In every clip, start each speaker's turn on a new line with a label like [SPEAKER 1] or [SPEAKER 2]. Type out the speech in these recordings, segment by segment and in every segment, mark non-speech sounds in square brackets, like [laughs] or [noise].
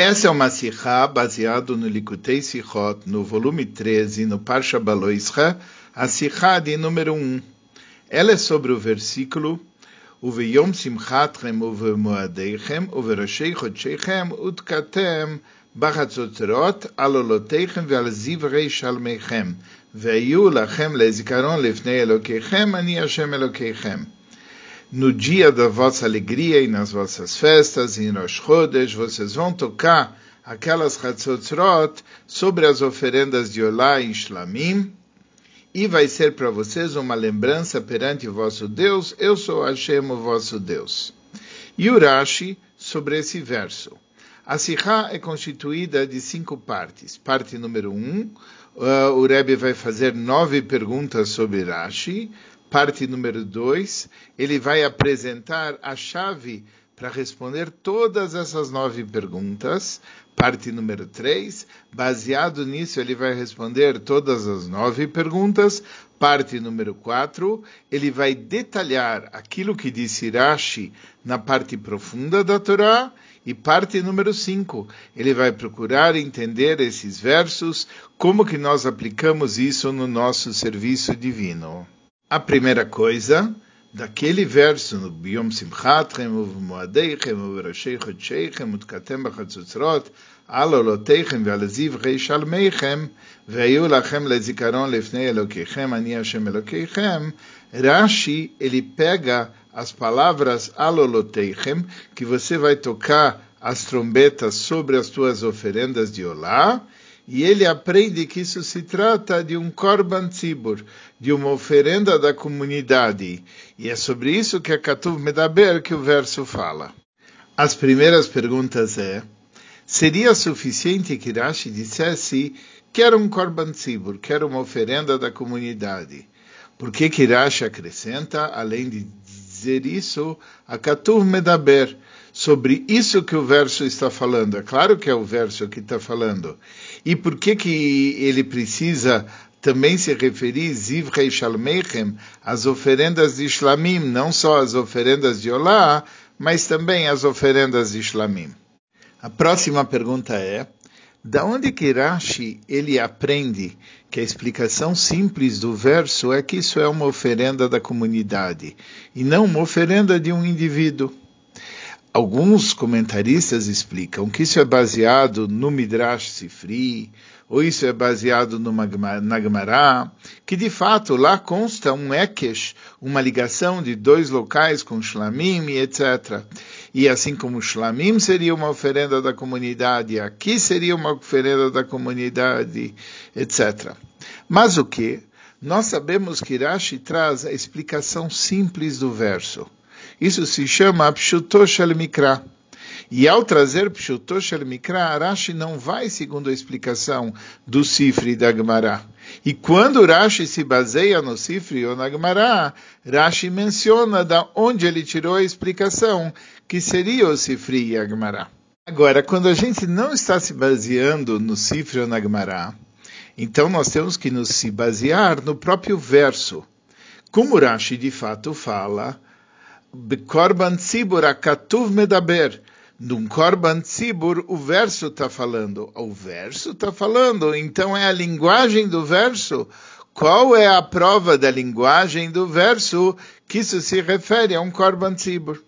[SPEAKER 1] Essa é uma sirra baseada no Likutei Sichot, no volume 13, no Parsha Baloisra, a sirra de número 1. Ela é sobre o versículo Uveyom simchatchem uvemoadeichem uverashei chodsheichem utkatem בחצוצרות על עולותיכם ועל זברי שלמיכם, והיו לכם לזיכרון לפני אלוקיכם, אני השם אלוקיכם. no dia da vossa alegria e nas vossas festas, e em Rosh Chodesh, vocês vão tocar aquelas Hatzotzrot sobre as oferendas de Olá e Shlamim, e vai ser para vocês uma lembrança perante o vosso Deus, eu sou Hashem, o vosso Deus. E Urashi, sobre esse verso. A Sihá é constituída de cinco partes. Parte número um, uh, o Rebbe vai fazer nove perguntas sobre Rashi parte número 2, ele vai apresentar a chave para responder todas essas nove perguntas. Parte número 3, baseado nisso, ele vai responder todas as nove perguntas. Parte número 4, ele vai detalhar aquilo que disse Rashi na parte profunda da Torá. E parte número 5, ele vai procurar entender esses versos, como que nós aplicamos isso no nosso serviço divino A primeira coisa, daquele verso no Biom Simchatchem, Moadeichem, Uverashei Chodscheichem, Utkatem Bachatzutzrot, על עולותיכם ועל זבחי שלמיכם, והיו לכם לזיכרון לפני אלוקיכם, אני השם אלוקיכם, Rashi, ele pega as palavras aloloteichem, que você vai tocar as trombetas sobre as tuas oferendas de Olá, e ele aprende que isso se trata de um korban tzibur, de uma oferenda da comunidade. E é sobre isso que a Katuv Medaber que o verso fala. As primeiras perguntas é, seria suficiente que Rashi dissesse que era um korban tzibur, que era uma oferenda da comunidade? Por que que Rashi acrescenta, além de dizer isso, a Katuv Medaber, sobre isso que o verso está falando. É claro que é o verso que está falando. E por que que ele precisa também se referir Zivrei Shalmeichem, as oferendas de Shlamim, não só as oferendas de Olá, mas também as oferendas de Shlamim. A próxima pergunta é, da onde que Rashi ele aprende que a explicação simples do verso é que isso é uma oferenda da comunidade e não uma oferenda de um indivíduo? Alguns comentaristas explicam que isso é baseado no Midrash Sifri, ou isso é baseado no Nagmará, que de fato lá consta um Ekesh, uma ligação de dois locais com Shlamim e etc. E assim como Shlamim seria uma oferenda da comunidade, aqui seria uma oferenda da comunidade, etc. Mas o que? Nós sabemos que Rashi traz a explicação simples do verso. Isso se chama Pshuto Shel Mikra. E ao trazer Pshuto Shel Mikra, Rashi não vai segundo a explicação do Sifri da Gemara. E quando Rashi se baseia no Sifri ou na Gemara, Rashi menciona da onde ele tirou a explicação, que seria o Sifri e a Gemara. Agora, quando a gente não está se baseando no Sifri ou na Gemara, então nós temos que nos se basear no próprio verso. Como Rashi de fato fala, Bekorban Tzibur, Akatuv Medaber. Num Korban Tzibur, o verso está falando. O verso está falando, então é a linguagem do verso. Qual é a prova da linguagem do verso que isso se refere a um Korban Tzibur?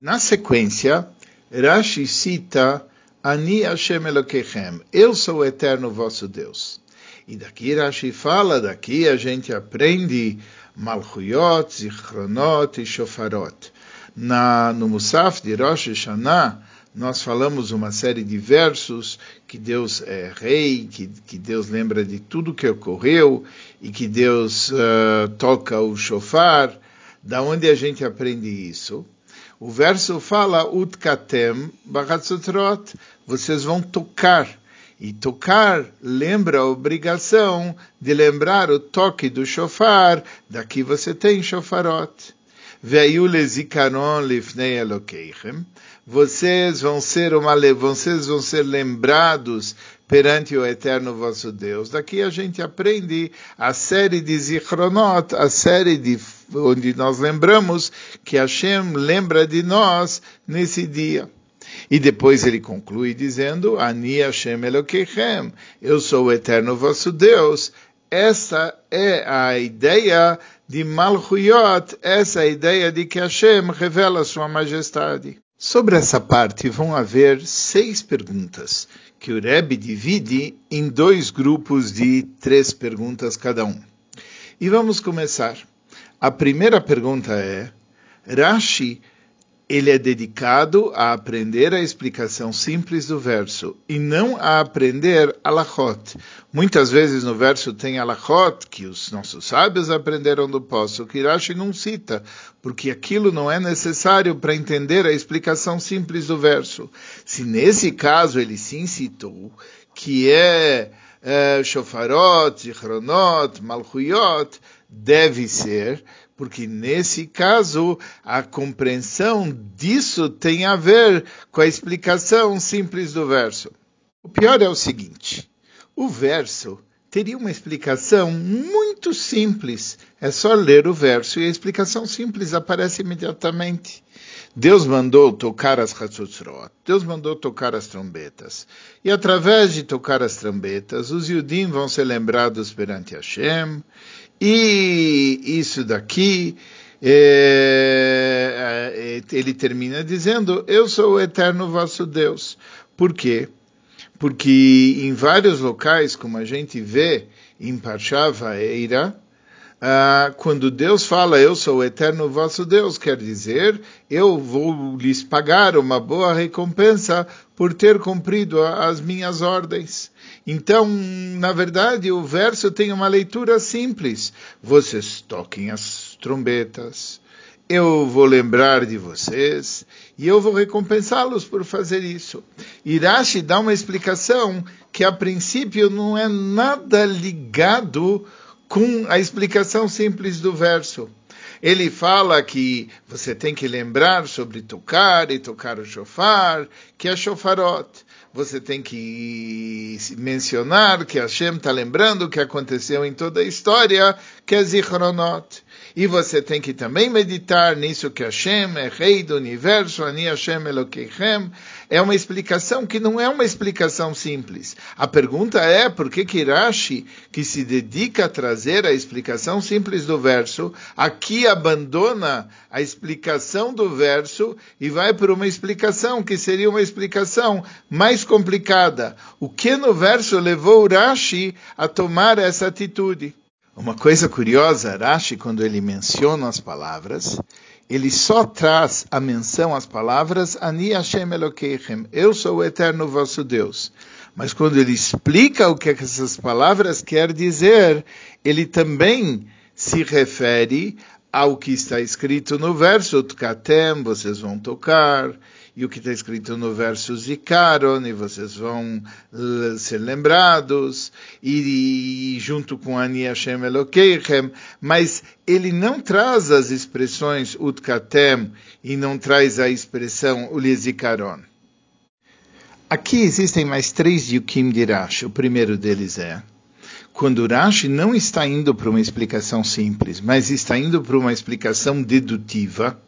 [SPEAKER 1] Na sequência, Rashi cita Ani Hashem Elokechem, eu sou o eterno vosso Deus. E daqui Rashi fala, daqui a gente aprende Malchuyot, Zichronot e Shofarot. Na, no Musaf de Rosh Hashanah, nós falamos uma série de versos que Deus é rei, que, que Deus lembra de tudo que ocorreu e que Deus uh, toca o shofar. Da onde a gente aprende isso? O verso fala Utkatem Bachatzotrot, vocês vão tocar e tocar lembra a obrigação de lembrar o toque do shofar, daqui você tem shofarot. Vocês vão ser uma, vocês vão ser lembrados perante o eterno vosso Deus. Daqui a gente aprende a série de zichronot, a série de onde nós lembramos que Hashem lembra de nós nesse dia. E depois ele conclui dizendo, Ani Hashem Elokeichem, eu sou o eterno vosso Deus. Essa é a ideia de Malchuyot, essa é a ideia de que Hashem revela sua majestade. Sobre essa parte vão haver seis perguntas, que o Rebbe divide em dois grupos de três perguntas cada um. E vamos começar. A primeira pergunta é, Rashi ele é dedicado a aprender a explicação simples do verso e não a aprender alachot. Muitas vezes no verso tem alachot que os nossos sábios aprenderam do poço, que Rashi não cita, porque aquilo não é necessário para entender a explicação simples do verso. Se nesse caso ele sim citou, que é, é shofarot, zichronot, malchuyot, deve ser porque nesse caso a compreensão disso tem a ver com a explicação simples do verso. O pior é o seguinte: o verso teria uma explicação muito simples. É só ler o verso e a explicação simples aparece imediatamente. Deus mandou tocar as Hatzutzrot, Deus mandou tocar as trombetas. E através de tocar as trombetas, os Yudim vão ser lembrados perante Hashem, e isso daqui, é, é, ele termina dizendo: Eu sou o eterno vosso Deus. Por quê? Porque em vários locais, como a gente vê em Parshava Eira, ah, quando Deus fala, eu sou o eterno vosso Deus, quer dizer, eu vou lhes pagar uma boa recompensa por ter cumprido as minhas ordens. Então, na verdade, o verso tem uma leitura simples. Vocês toquem as trombetas, eu vou lembrar de vocês e eu vou recompensá-los por fazer isso. Irashi dá uma explicação que a princípio não é nada ligado com a explicação simples do verso. Ele fala que você tem que lembrar sobre tocar e tocar o shofar, que é shofarot. Você tem que mencionar que Hashem está lembrando o que aconteceu em toda a história, que é zichronot. E você tem que também meditar nisso que Hashem é rei do universo, Ani Hashem Elokeichem. É uma explicação que não é uma explicação simples. A pergunta é por que Kirashi, que se dedica a trazer a explicação simples do verso, aqui abandona a explicação do verso e vai para uma explicação que seria uma explicação mais complicada. O que no verso levou Rashi a tomar essa atitude? Uma coisa curiosa, Rashi, quando ele menciona as palavras, ele só traz a menção às palavras Ani Hashem Elokeichem, eu sou o eterno vosso Deus. Mas quando ele explica o que essas palavras quer dizer, ele também se refere ao que está escrito no verso Tkatem, vocês vão tocar, e o que está escrito no verso Zikaron, e vocês vão ser lembrados, e, e junto com Ani Hashem Elokeichem, mas ele não traz as expressões Utkatem e não traz a expressão Ulizikaron. Aqui existem mais três Yukim de Rashi. O primeiro deles é quando Rashi não está indo para uma explicação simples, mas está indo para uma explicação dedutiva,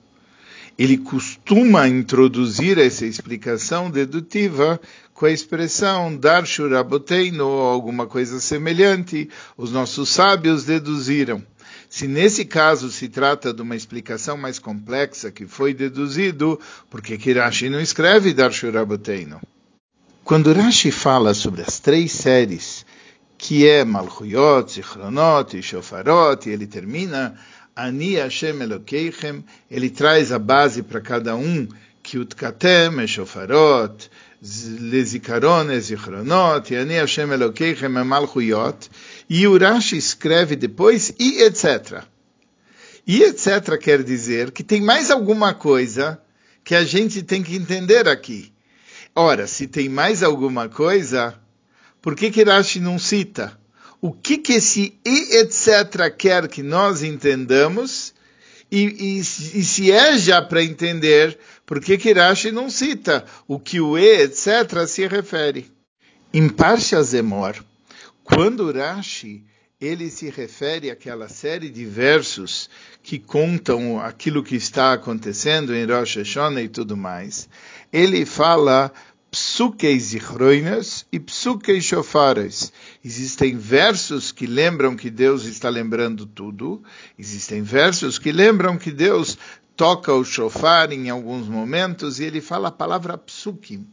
[SPEAKER 1] ele costuma introduzir essa explicação dedutiva com a expressão dar shuraboteino ou alguma coisa semelhante. Os nossos sábios deduziram. Se nesse caso se trata de uma explicação mais complexa que foi deduzido, porque que Rashi não escreve dar shuraboteino? Quando Rashi fala sobre as três séries, que é Malchuyot, Zichronot e Shofarot, ele termina Ani Hashem Elokeichem, ele traz a base para cada um, que Utkatem, Shofarot, Lezikaron, Zichronot, e Ani Hashem Elokeichem, Malchuyot, e Urashi escreve depois, e etc. E etc. quer dizer que tem mais alguma coisa que a gente tem que entender aqui. Ora, se tem mais alguma coisa, por que que Rashi não cita? O que, que esse e etc. quer que nós entendamos, e, e, e se é já para entender, por que que Rashi não cita o que o e etc. se refere? Em Parsha Zemor, quando Rashi ele se refere àquela série de versos que contam aquilo que está acontecendo em Rosh Hashanah e tudo mais. ele fala psukei zichroinas e psukei shofares. Existem versos que lembram que Deus está lembrando tudo, existem versos que lembram que Deus toca o shofar em alguns momentos e ele fala a palavra psukim.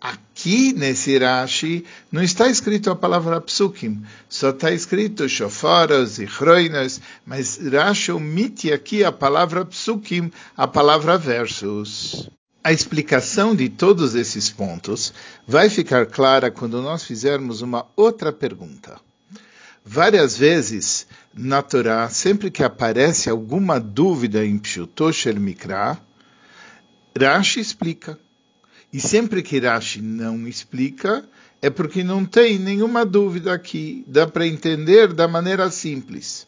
[SPEAKER 1] Aqui nesse Rashi não está escrito a palavra psukim, só está escrito shofaras e chroinas, mas Rashi omite aqui a palavra psukim, a palavra versos. A explicação de todos esses pontos vai ficar clara quando nós fizermos uma outra pergunta. Várias vezes na Torá, sempre que aparece alguma dúvida em Pshutoshel Mikra, Rashi explica. E sempre que Rashi não explica, é porque não tem nenhuma dúvida aqui. Dá para entender da maneira simples.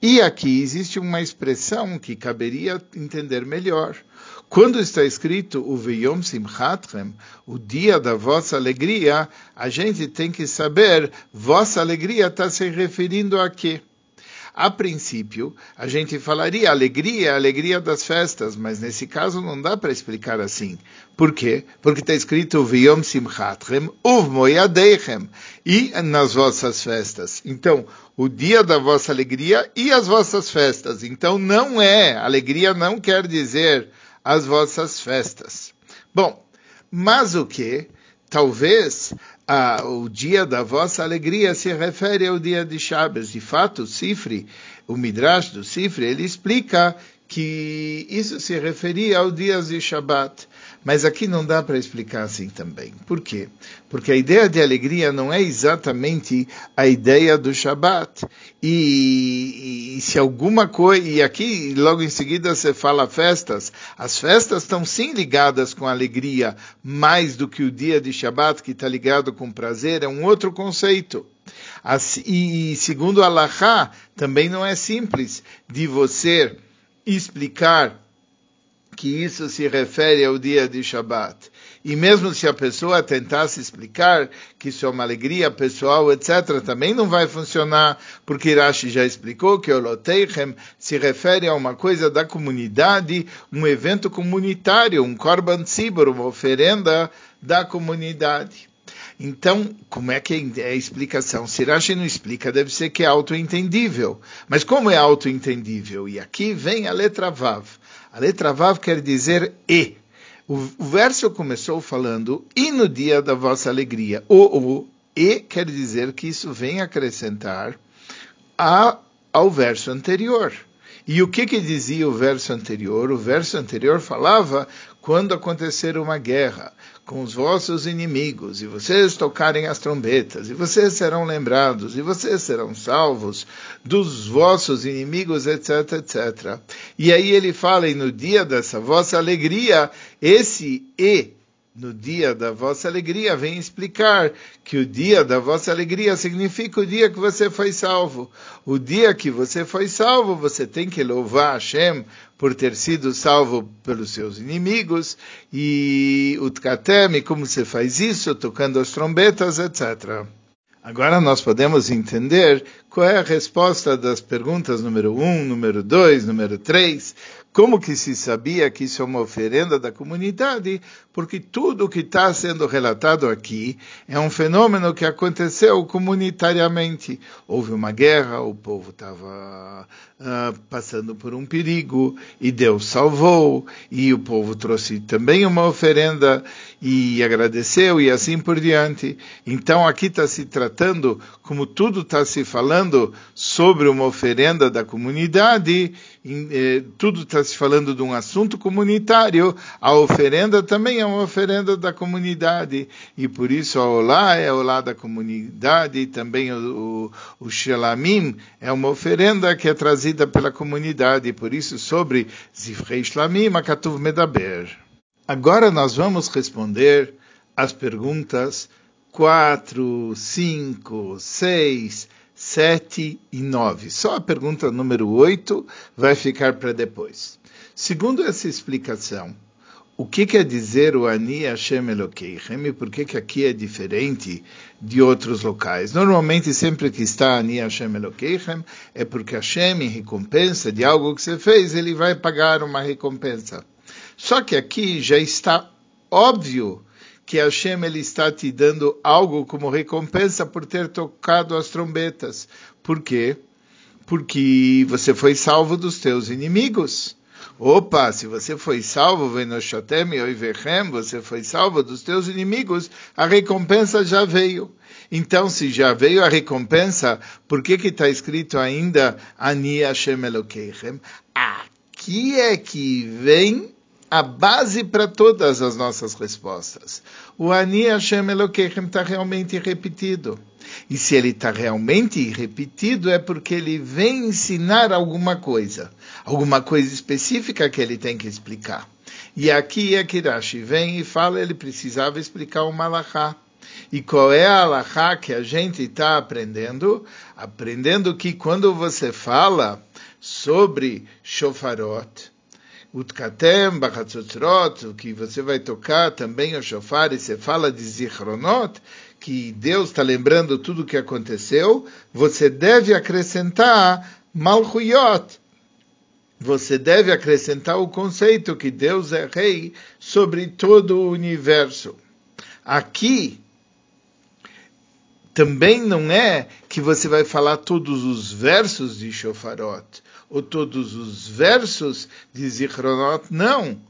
[SPEAKER 1] E aqui existe uma expressão que caberia entender melhor. Quando está escrito o Veyom Simchatchem, o dia da vossa alegria, a gente tem que saber, vossa alegria está se referindo a quê? A princípio, a gente falaria alegria, alegria das festas, mas nesse caso não dá para explicar assim. Por quê? Porque está escrito Viyom Simchatchem Uv Moyadeichem e nas vossas festas. Então, o dia da vossa alegria e as vossas festas. Então, não é, alegria não quer dizer as vossas festas. Bom, mas o que? Talvez ah, o dia da vossa alegria se refere ao dia de Shabbos. De fato, o Sifri, o Midrash do Sifri, ele explica que isso se referia ao dia de Shabbat. Mas aqui não dá para explicar assim também. Por quê? Porque a ideia de alegria não é exatamente a ideia do Shabat. E, e, se alguma coisa. E aqui, logo em seguida, você fala festas. As festas estão sim ligadas com alegria, mais do que o dia de Shabat, que está ligado com prazer, é um outro conceito. e segundo Allah, também não é simples de você explicar que isso se refere ao dia de Shabat. E mesmo se a pessoa tentasse explicar que isso é uma alegria pessoal, etc., também não vai funcionar, porque Rashi já explicou que o Loteichem se refere a uma coisa da comunidade, um evento comunitário, um Korban Tzibur, uma oferenda da comunidade. Então, como é que é a explicação? Se Rashi não explica, deve ser que é autoentendível. Mas como é autoentendível? E aqui vem a letra Vav. A letra Vav quer dizer e. O, verso começou falando e no dia da vossa alegria. O, o e quer dizer que isso vem acrescentar a, ao verso anterior. E o que, que dizia o verso anterior? O verso anterior falava quando acontecer uma guerra com os vossos inimigos, e vocês tocarem as trombetas, e vocês serão lembrados, e vocês serão salvos dos vossos inimigos, etc, etc. E aí ele fala, e no dia dessa vossa alegria, esse e no dia da vossa alegria, vem explicar que o dia da vossa alegria significa o dia que você foi salvo. O dia que você foi salvo, você tem que louvar Hashem por ter sido salvo pelos seus inimigos, e o Tkatem, como você faz isso, tocando as trombetas, etc. Agora nós podemos entender qual é a resposta das perguntas número 1, um, número 2, número 3, como que se sabia que isso é uma oferenda da comunidade? Porque tudo o que está sendo relatado aqui é um fenômeno que aconteceu comunitariamente. Houve uma guerra, o povo estava uh, passando por um perigo e Deus salvou, e o povo trouxe também uma oferenda e agradeceu e assim por diante. Então aqui está se tratando, como tudo está se falando sobre uma oferenda da comunidade, eh, tudo está se falando de um assunto comunitário, a oferenda também é uma oferenda da comunidade, e por isso a Olá é a Olá da comunidade, e também o, o, o Shelamim é uma oferenda que é trazida pela comunidade, e por isso sobre Zifrei Shlamim, Akatuv Medaber. Agora nós vamos responder as perguntas 4, 5, 6, 7 e 9. Só a pergunta número 8 vai ficar para depois. Segundo essa explicação, o que quer dizer o Ani Hashem Elokeichem e por que, que aqui é diferente de outros locais? Normalmente, sempre que está Ani Hashem Elokeichem, é porque Hashem, em recompensa de algo que você fez, ele vai pagar uma recompensa. Só que aqui já está óbvio que Hashem ele está te dando algo como recompensa por ter tocado as trombetas. Por quê? Porque você foi salvo dos teus inimigos. Opa, se você foi salvo, Venoshotem Oivechem, você foi salvo dos teus inimigos, a recompensa já veio. Então, se já veio a recompensa, por que que está escrito ainda Ani Hashem Elokeichem? Aqui é que vem a base para todas as nossas respostas. O Ani Hashem Elokeichem está realmente repetido. E se ele está realmente repetido, é porque ele vem ensinar alguma coisa, alguma coisa específica que ele tem que explicar. E aqui é que Rashi vem e fala, ele precisava explicar o Malachá. E qual é a Alahá que a gente está aprendendo? Aprendendo que quando você fala sobre shofarot, Utkatem, Bachatzotzrot, que você vai tocar também o shofar, e você fala de Zichronot, que Deus está lembrando tudo o que aconteceu, você deve acrescentar Malchuyot. Você deve acrescentar o conceito que Deus é rei sobre todo o universo. Aqui, também não é que você vai falar todos os versos de Shofarot ou todos os versos de Zichronot, não.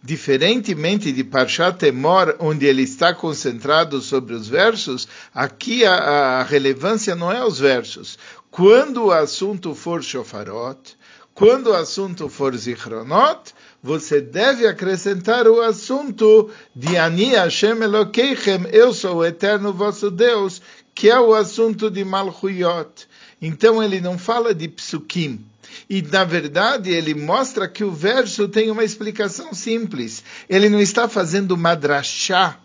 [SPEAKER 1] Diferentemente de Parshat Emor, onde ele está concentrado sobre os versos, aqui a, a relevância não é os versos. Quando o assunto for Shofarot, quando o assunto for Zichronot, você deve acrescentar o assunto de Ani Hashem Elokeichem, eu sou o eterno vosso Deus, que é o assunto de Malchuyot. Então ele não fala de psukim. E, na verdade, ele mostra que o verso tem uma explicação simples. Ele não está fazendo madrachá.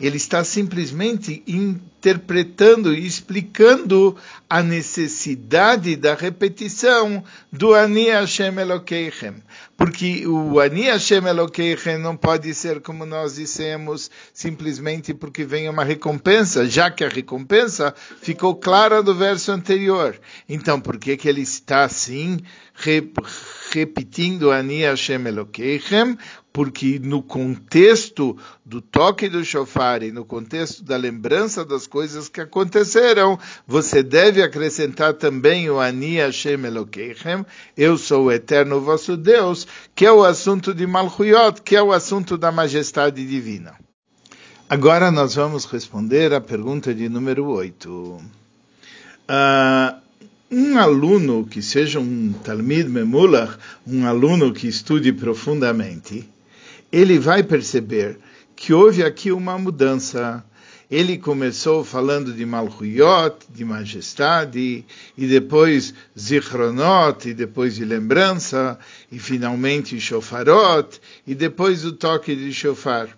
[SPEAKER 1] Ele está simplesmente interpretando e explicando a necessidade da repetição do Ani Hashem Elokeichem. Porque o Ani Hashem Elokeichem não pode ser, como nós dissemos, simplesmente porque vem uma recompensa, já que a recompensa ficou clara do verso anterior. Então, por que, que ele está assim, repetindo Ani Hashem Elokeichem? porque no contexto do toque do shofar e no contexto da lembrança das coisas que aconteceram, você deve acrescentar também o Ani Hashem Elokeichem, eu sou o eterno vosso Deus, que é o assunto de Malchuyot, que é o assunto da majestade divina. Agora nós vamos responder a pergunta de número 8. Uh, ah, um aluno que seja um Talmid Memulach, um aluno que estude profundamente, ele vai perceber que houve aqui uma mudança. Ele começou falando de Malchuyot, de majestade, e depois Zichronot, e depois de lembrança, e finalmente Shofarot, e depois o toque de Shofar.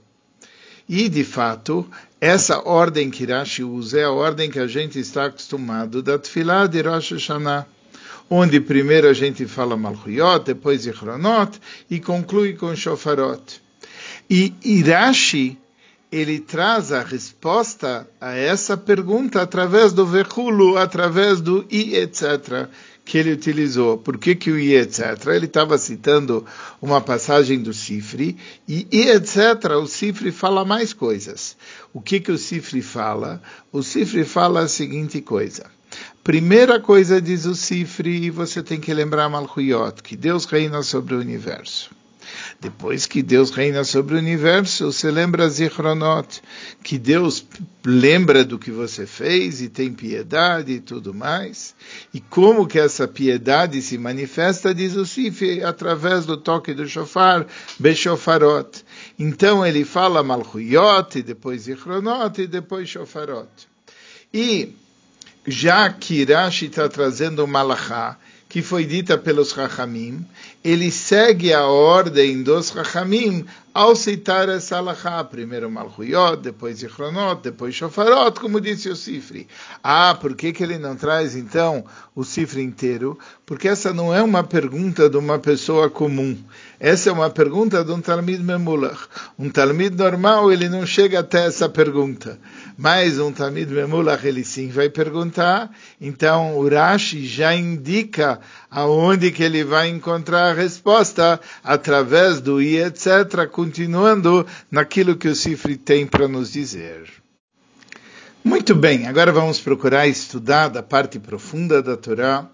[SPEAKER 1] E, de fato, essa ordem que Rashi usa é a ordem que a gente está acostumado da Tfilah de Rosh Hashanah onde primeiro a gente fala Malchuyot, depois Zichronot, e conclui com Shofarot. E Irashi, ele traz a resposta a essa pergunta através do veculo, através do i, etc., que ele utilizou. Por que, que o i, etc.? Ele estava citando uma passagem do Sifri, e i, etc., o Sifri fala mais coisas. O que, que o Sifri fala? O Sifri fala a seguinte coisa. Primeira coisa diz o Sifri, e você tem que lembrar Malchuyot, que Deus reina sobre o universo. Depois que Deus reina sobre o universo, você lembra Zichronot, que Deus lembra do que você fez e tem piedade e tudo mais. E como que essa piedade se manifesta, diz o Sif, através do toque do shofar, Beshofarot. Então ele fala Malchuyot, e depois Zichronot, e depois Shofarot. E já que Rashi está trazendo Malachá, que foi dita pelos Rachamim, ele segue a ordem dos Rachamim ao citar essa alahá, primeiro Malchuyot, depois Zichronot, depois Shofarot, como disse o Sifri. Ah, por que, que ele não traz então o Sifri inteiro? Porque essa não é uma pergunta de uma pessoa comum. Essa é uma pergunta de um Talmid Memulach. Um Talmid normal, ele não chega até essa pergunta. Mas um Talmid Memulach, ele sim vai perguntar. Então, o Rashi já indica aonde que ele vai encontrar a resposta através do i, etc., continuando naquilo que o Sifri tem para nos dizer. Muito bem, agora vamos procurar estudar da parte profunda da Torá.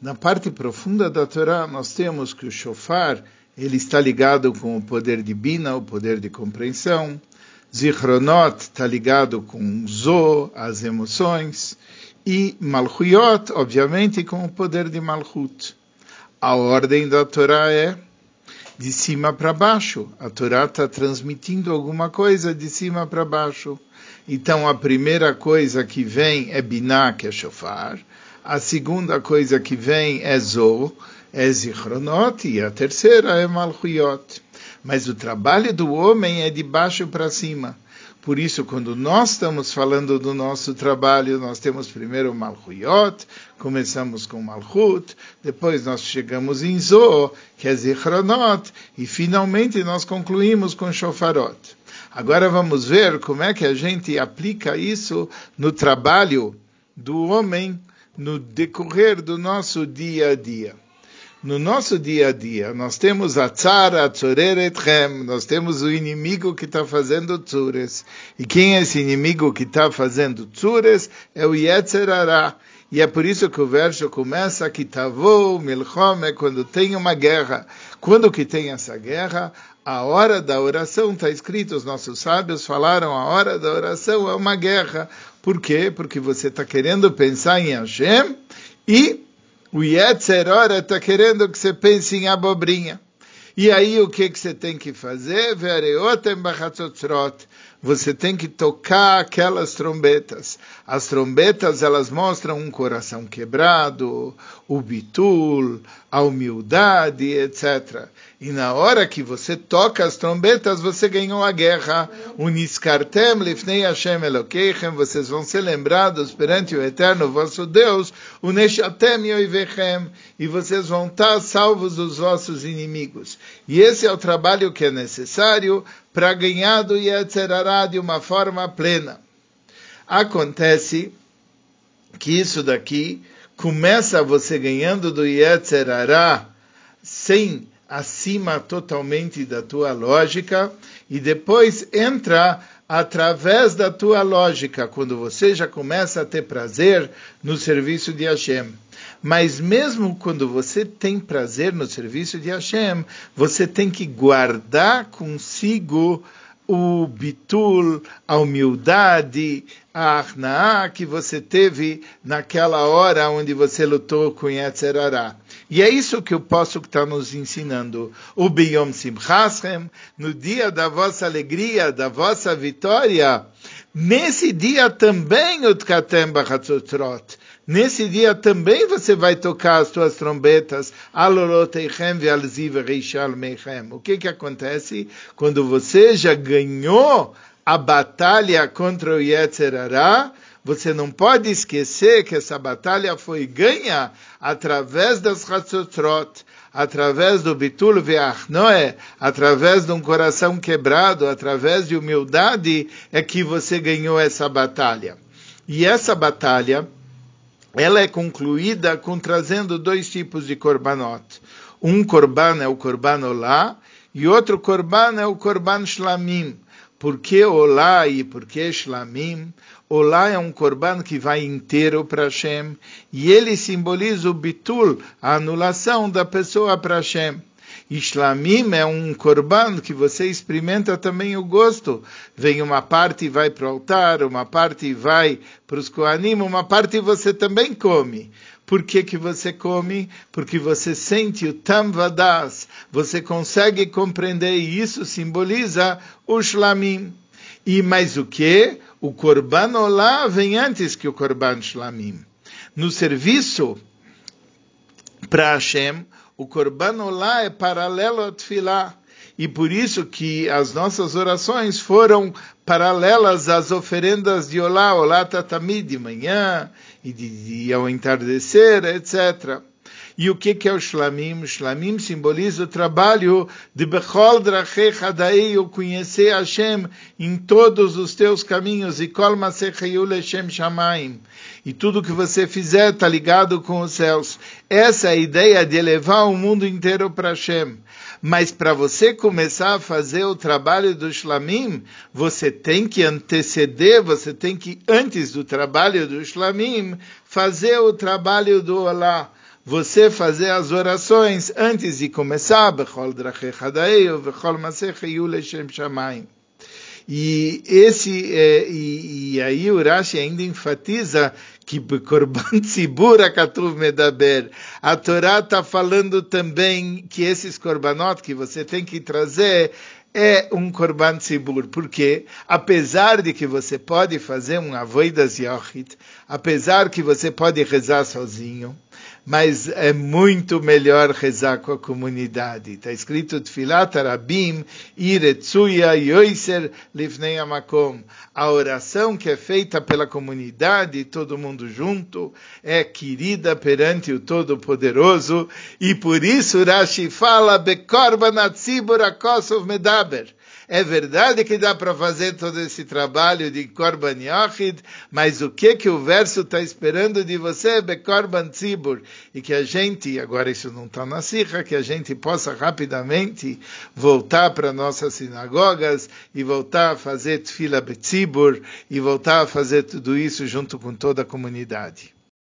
[SPEAKER 1] Na parte profunda da Torá, nós temos que o shofar ele está ligado com o poder de Bina, o poder de compreensão. Zichronot está ligado com Zo, as emoções. E Malchuyot, obviamente, com o poder de Malchut. A ordem da Torá é de cima para baixo. A Torá está transmitindo alguma coisa de cima para baixo. Então, a primeira coisa que vem é Binah, que é shofar. A segunda coisa que vem é Zo, é Zichronot, e a terceira é Malchuyot. Mas o trabalho do homem é de baixo para cima. Por isso, quando nós estamos falando do nosso trabalho, nós temos primeiro Malchuyot, começamos com Malchut, depois nós chegamos em Zo, que é Zichronot, e finalmente nós concluímos com Shofarot. Agora vamos ver como é que a gente aplica isso no trabalho do homem no decorrer do nosso dia a dia. No nosso dia a dia, nós temos a tzara, a etchem, nós temos o inimigo que está fazendo tzures. E quem é esse inimigo que está fazendo tzures? É o Yetzerará. E é por isso que o verso começa que tavou milchome quando tem uma guerra. Quando que tem essa guerra? A hora da oração está escrito, os nossos sábios falaram, a hora da oração é uma guerra. Por quê? Porque você está querendo pensar em Hashem e o Yetzer Hora está querendo que você pense em abobrinha. E aí o que, que você tem que fazer? Você tem que tocar aquelas trombetas. As trombetas elas mostram um coração quebrado, o bitul, a humildade, etc. E na hora que você toca as trombetas, você ganhou a guerra. Uniskartem lifnei Hashem Elokeichem, vocês vão ser lembrados perante o eterno vosso Deus, uneshatem yoivechem, e vocês vão estar salvos dos vossos inimigos. E esse é o trabalho que é necessário para ganhar do Yetzerará de uma forma plena. Acontece que isso daqui começa você ganhando do Yetzerará sem acima totalmente da tua lógica e depois entra através da tua lógica, quando você já começa a ter prazer no serviço de Hashem. Mas mesmo quando você tem prazer no serviço de Hashem, você tem que guardar consigo o bitul, a humildade, a arnaá que você teve naquela hora onde você lutou com Yetzerará. E é isso que o posso está nos ensinando. O Biyom Simchaschem, no dia da vossa alegria, da vossa vitória, nesse dia também o Tkatem Bachatzotrot. Nesse dia também você vai tocar as suas trombetas. O que que acontece? Quando você já ganhou a batalha contra o Yetzerará, você não pode esquecer que essa batalha foi ganha através das Hatzotrot, através do Bitul Ve'achnoe, através de um coração quebrado, através de humildade, é que você ganhou essa batalha. E essa batalha, ela é concluída com trazendo dois tipos de korbanot. Um korban é o korban olá, e outro korban é o korban shlamim. Por que olá e por que shlamim? Olá é um korban que vai inteiro para Hashem e ele simboliza o bitul, a anulação da pessoa para Hashem. Ishlamim é um korban que você experimenta também o gosto. Vem uma parte e vai para o altar, uma parte vai para os koanim, uma parte você também come. Por que, que você come? Porque você sente o tamvadas, você consegue compreender e isso simboliza o shlamim. E mais o que? O Korban Olá vem antes que o Korban Shlamim. No serviço para Hashem, o Korban Olá é paralelo ao Tfilah. E por isso que as nossas orações foram paralelas às oferendas de Olá, Olá Tatami de manhã e de, de, ao entardecer, etc. E o que, que é o Shlamim? Shlamim simboliza o trabalho de Bechol Drachei Hadai, o conhecer Hashem em todos os teus caminhos, e Kol Masechayul Hashem Shamaim. e tudo que você fizer está ligado com os céus. Essa é a ideia de elevar o mundo inteiro para Hashem. Mas para você começar a fazer o trabalho do Shlamim, você tem que anteceder, você tem que, antes do trabalho do Shlamim, fazer o trabalho do Olá você fazer as orações antes de começar. E esse é, e, e, aí o Rashi ainda enfatiza que Korban [laughs] Tzibur Akatuv Medaber. A Torá está falando também que esses korbanot que você tem que trazer é um Korban Tzibur, porque apesar de que você pode fazer um Avoidas Yochit, apesar que você pode rezar sozinho, mas é muito melhor rezar com a comunidade. Está escrito Tfilat Arabim Iretsuya Yoiser Lifnei Amakom. A oração que é feita pela comunidade, todo mundo junto, é querida perante o Todo-Poderoso, e por isso Rashi fala Bekorba Natzibur Akosov Medaber. É verdade que dá para fazer todo esse trabalho de Korban Yachid, mas o que que o verso está esperando de você, Bekorban Tzibur? E que a gente, agora isso não está na Sikha, que a gente possa rapidamente voltar para nossas sinagogas e voltar a fazer Tfila Betzibur e voltar a fazer tudo isso junto com toda a comunidade.